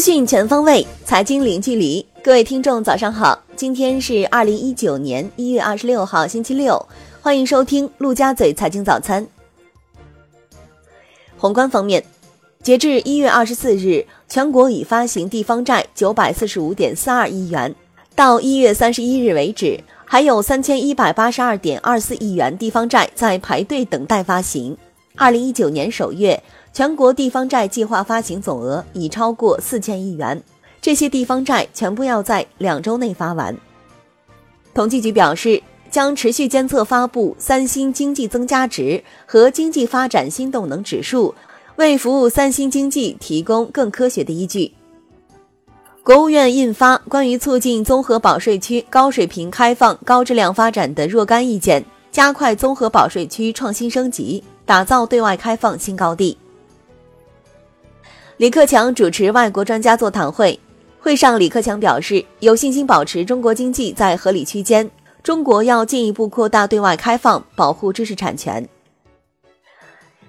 讯全方位，财经零距离。各位听众，早上好！今天是二零一九年一月二十六号，星期六。欢迎收听陆家嘴财经早餐。宏观方面，截至一月二十四日，全国已发行地方债九百四十五点四二亿元。到一月三十一日为止，还有三千一百八十二点二四亿元地方债在排队等待发行。二零一九年首月，全国地方债计划发行总额已超过四千亿元，这些地方债全部要在两周内发完。统计局表示，将持续监测发布三星经济增加值和经济发展新动能指数，为服务三星经济提供更科学的依据。国务院印发《关于促进综合保税区高水平开放、高质量发展的若干意见》，加快综合保税区创新升级。打造对外开放新高地。李克强主持外国专家座谈会，会上李克强表示，有信心保持中国经济在合理区间。中国要进一步扩大对外开放，保护知识产权。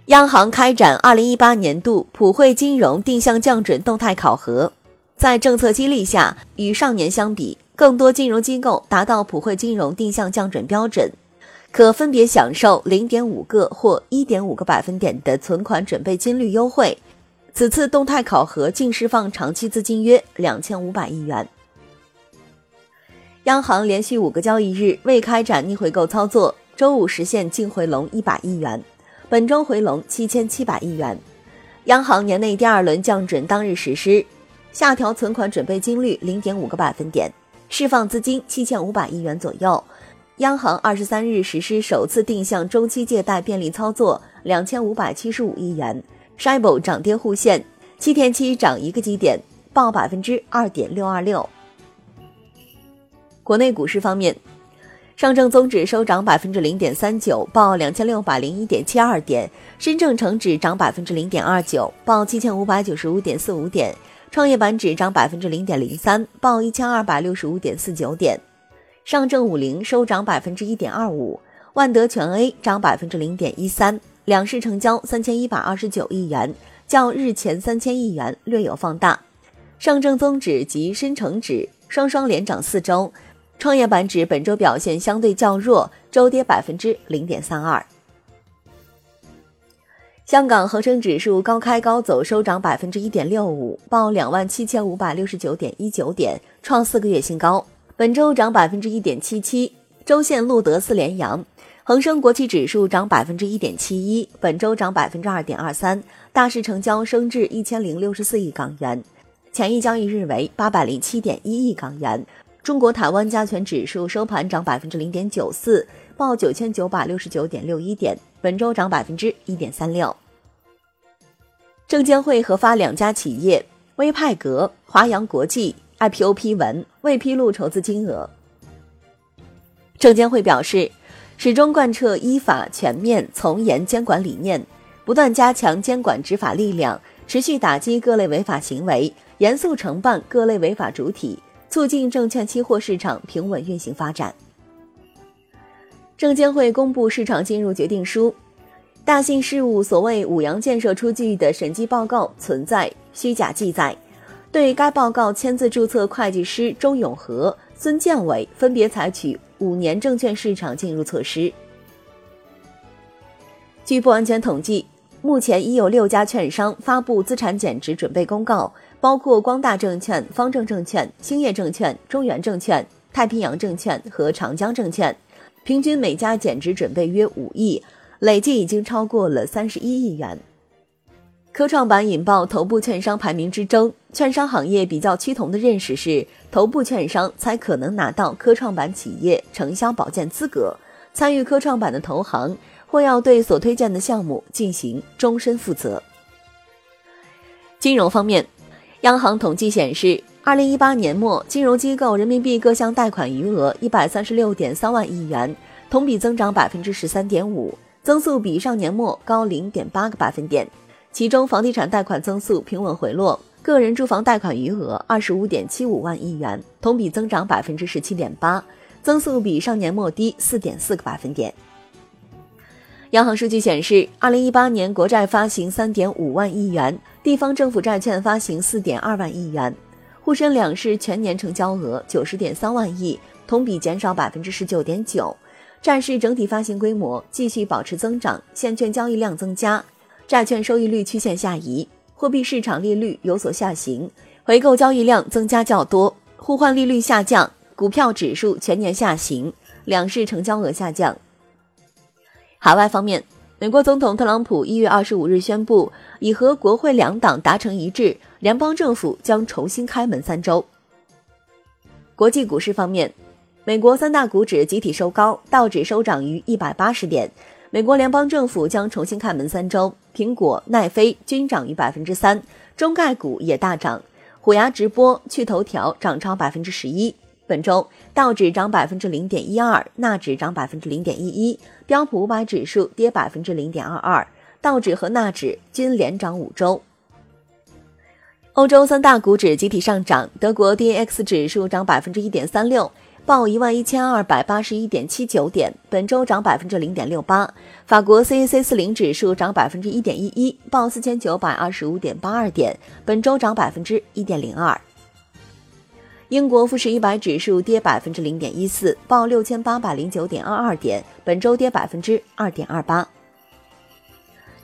央行开展二零一八年度普惠金融定向降准动态考核，在政策激励下，与上年相比，更多金融机构达到普惠金融定向降准标准。可分别享受零点五个或一点五个百分点的存款准备金率优惠。此次动态考核净释放长期资金约两千五百亿元。央行连续五个交易日未开展逆回购操作，周五实现净回笼一百亿元，本周回笼七千七百亿元。央行年内第二轮降准当日实施，下调存款准备金率零点五个百分点，释放资金七千五百亿元左右。央行二十三日实施首次定向中期借贷便利操作，两千五百七十五亿元。Shibor 涨跌互现，七天期涨一个基点，报百分之二点六二六。国内股市方面，上证综指收涨百分之零点三九，报两千六百零一点七二点；深证成指涨百分之零点二九，报七千五百九十五点四五点；创业板指涨百分之零点零三，报一千二百六十五点四九点。上证五零收涨百分之一点二五，万德全 A 涨百分之零点一三，两市成交三千一百二十九亿元，较日前三千亿元略有放大。上证综指及深成指双双连涨四周，创业板指本周表现相对较弱，周跌百分之零点三二。香港恒生指数高开高走，收涨百分之一点六五，报两万七千五百六十九点一九点，创四个月新高。本周涨百分之一点七七，周线录得四连阳。恒生国企指数涨百分之一点七一，本周涨百分之二点二三。大市成交升至一千零六十四亿港元，前一交易日为八百零七点一亿港元。中国台湾加权指数收盘涨百分之零点九四，报九千九百六十九点六一点，本周涨百分之一点三六。证监会核发两家企业：微派格、华阳国际。IPO 批文未披露筹资金额。证监会表示，始终贯彻依法、全面、从严监管理念，不断加强监管执法力量，持续打击各类违法行为，严肃惩办各类违法主体，促进证券期货市场平稳运行发展。证监会公布市场进入决定书，大信事务所谓五羊建设出具的审计报告存在虚假记载。对该报告签字注册会计师周永和、孙建伟分别采取五年证券市场进入措施。据不完全统计，目前已有六家券商发布资产减值准备公告，包括光大证券、方正证券、兴业证券、中原证券、太平洋证券和长江证券，平均每家减值准备约五亿，累计已经超过了三十一亿元。科创板引爆头部券商排名之争，券商行业比较趋同的认识是，头部券商才可能拿到科创板企业承销保荐资格，参与科创板的投行或要对所推荐的项目进行终身负责。金融方面，央行统计显示，二零一八年末金融机构人民币各项贷款余额一百三十六点三万亿元，同比增长百分之十三点五，增速比上年末高零点八个百分点。其中，房地产贷款增速平稳回落，个人住房贷款余额二十五点七五万亿元，同比增长百分之十七点八，增速比上年末低四点四个百分点。央行数据显示，二零一八年国债发行三点五万亿元，地方政府债券发行四点二万亿元。沪深两市全年成交额九十点三万亿，同比减少百分之十九点九。债市整体发行规模继续保持增长，现券交易量增加，债券收益率曲线下移，货币市场利率有所下行，回购交易量增加较多，互换利率下降，股票指数全年下行，两市成交额下降。海外方面，美国总统特朗普一月二十五日宣布，已和国会两党达成一致，联邦政府将重新开门三周。国际股市方面。美国三大股指集体收高，道指收涨于一百八十点。美国联邦政府将重新开门三周，苹果、奈飞均涨逾百分之三，中概股也大涨，虎牙直播、趣头条涨超百分之十一。本周道指涨百分之零点一二，纳指涨百分之零点一一，标普五百指数跌百分之零点二二，道指和纳指均连涨五周。欧洲三大股指集体上涨，德国 D A X 指数涨百分之一点三六。报一万一千二百八十一点七九点，本周涨百分之零点六八。法国 CAC 四零指数涨百分之一点一一，报四千九百二十五点八二点，本周涨百分之一点零二。英国富时一百指数跌百分之零点一四，报六千八百零九点二二点，本周跌百分之二点二八。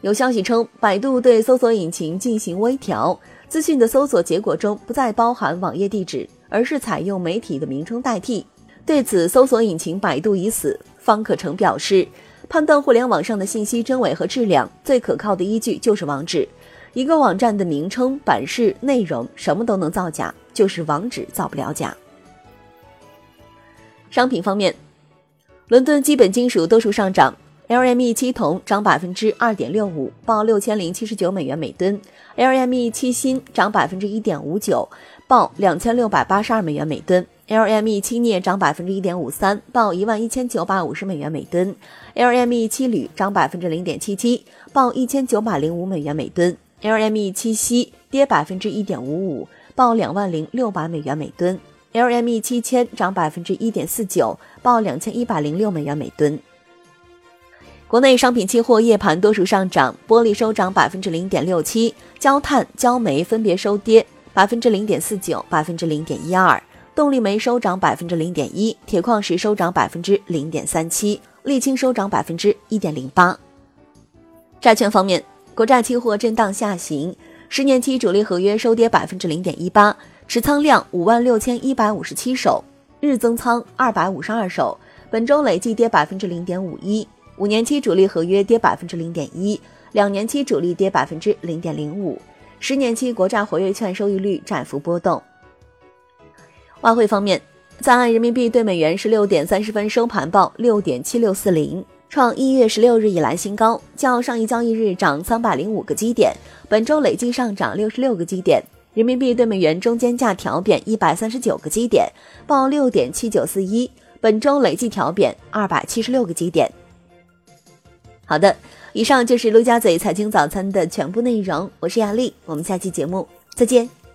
有消息称，百度对搜索引擎进行微调，资讯的搜索结果中不再包含网页地址。而是采用媒体的名称代替。对此，搜索引擎百度已死。方可成表示，判断互联网上的信息真伪和质量，最可靠的依据就是网址。一个网站的名称、版式、内容，什么都能造假，就是网址造不了假。商品方面，伦敦基本金属多数上涨。LME 七铜涨百分之二点六五，报六千零七十九美元每吨；LME 七锌涨百分之一点五九，报两千六百八十二美元每吨；LME 七镍涨百分之一点五三，报一万一千九百五十美元每吨。；LME 七铝涨百分之零点七七，报一千九百零五美元每吨。；LME 七锡跌百分之一点五五，报两万零六百美元每吨。；LME 七铅涨百分之一点四九，报两千一百零六美元每吨。国内商品期货夜盘多数上涨，玻璃收涨百分之零点六七，焦炭、焦煤分别收跌百分之零点四九、百分之零点一二，动力煤收涨百分之零点一，铁矿石收涨百分之零点三七，沥青收涨百分之一点零八。债券方面，国债期货震荡下行，十年期主力合约收跌百分之零点一八，持仓量五万六千一百五十七手，日增仓二百五十二手，本周累计跌百分之零点五一。五年期主力合约跌百分之零点一，两年期主力跌百分之零点零五，十年期国债活跃券收益率窄幅波动。外汇方面，在岸人民币对美元十六点三十分收盘报六点七六四零，创一月十六日以来新高，较上一交易日涨三百零五个基点，本周累计上涨六十六个基点。人民币对美元中间价调贬一百三十九个基点，报六点七九四一，本周累计调贬二百七十六个基点。好的，以上就是陆家嘴财经早餐的全部内容。我是亚丽，我们下期节目再见。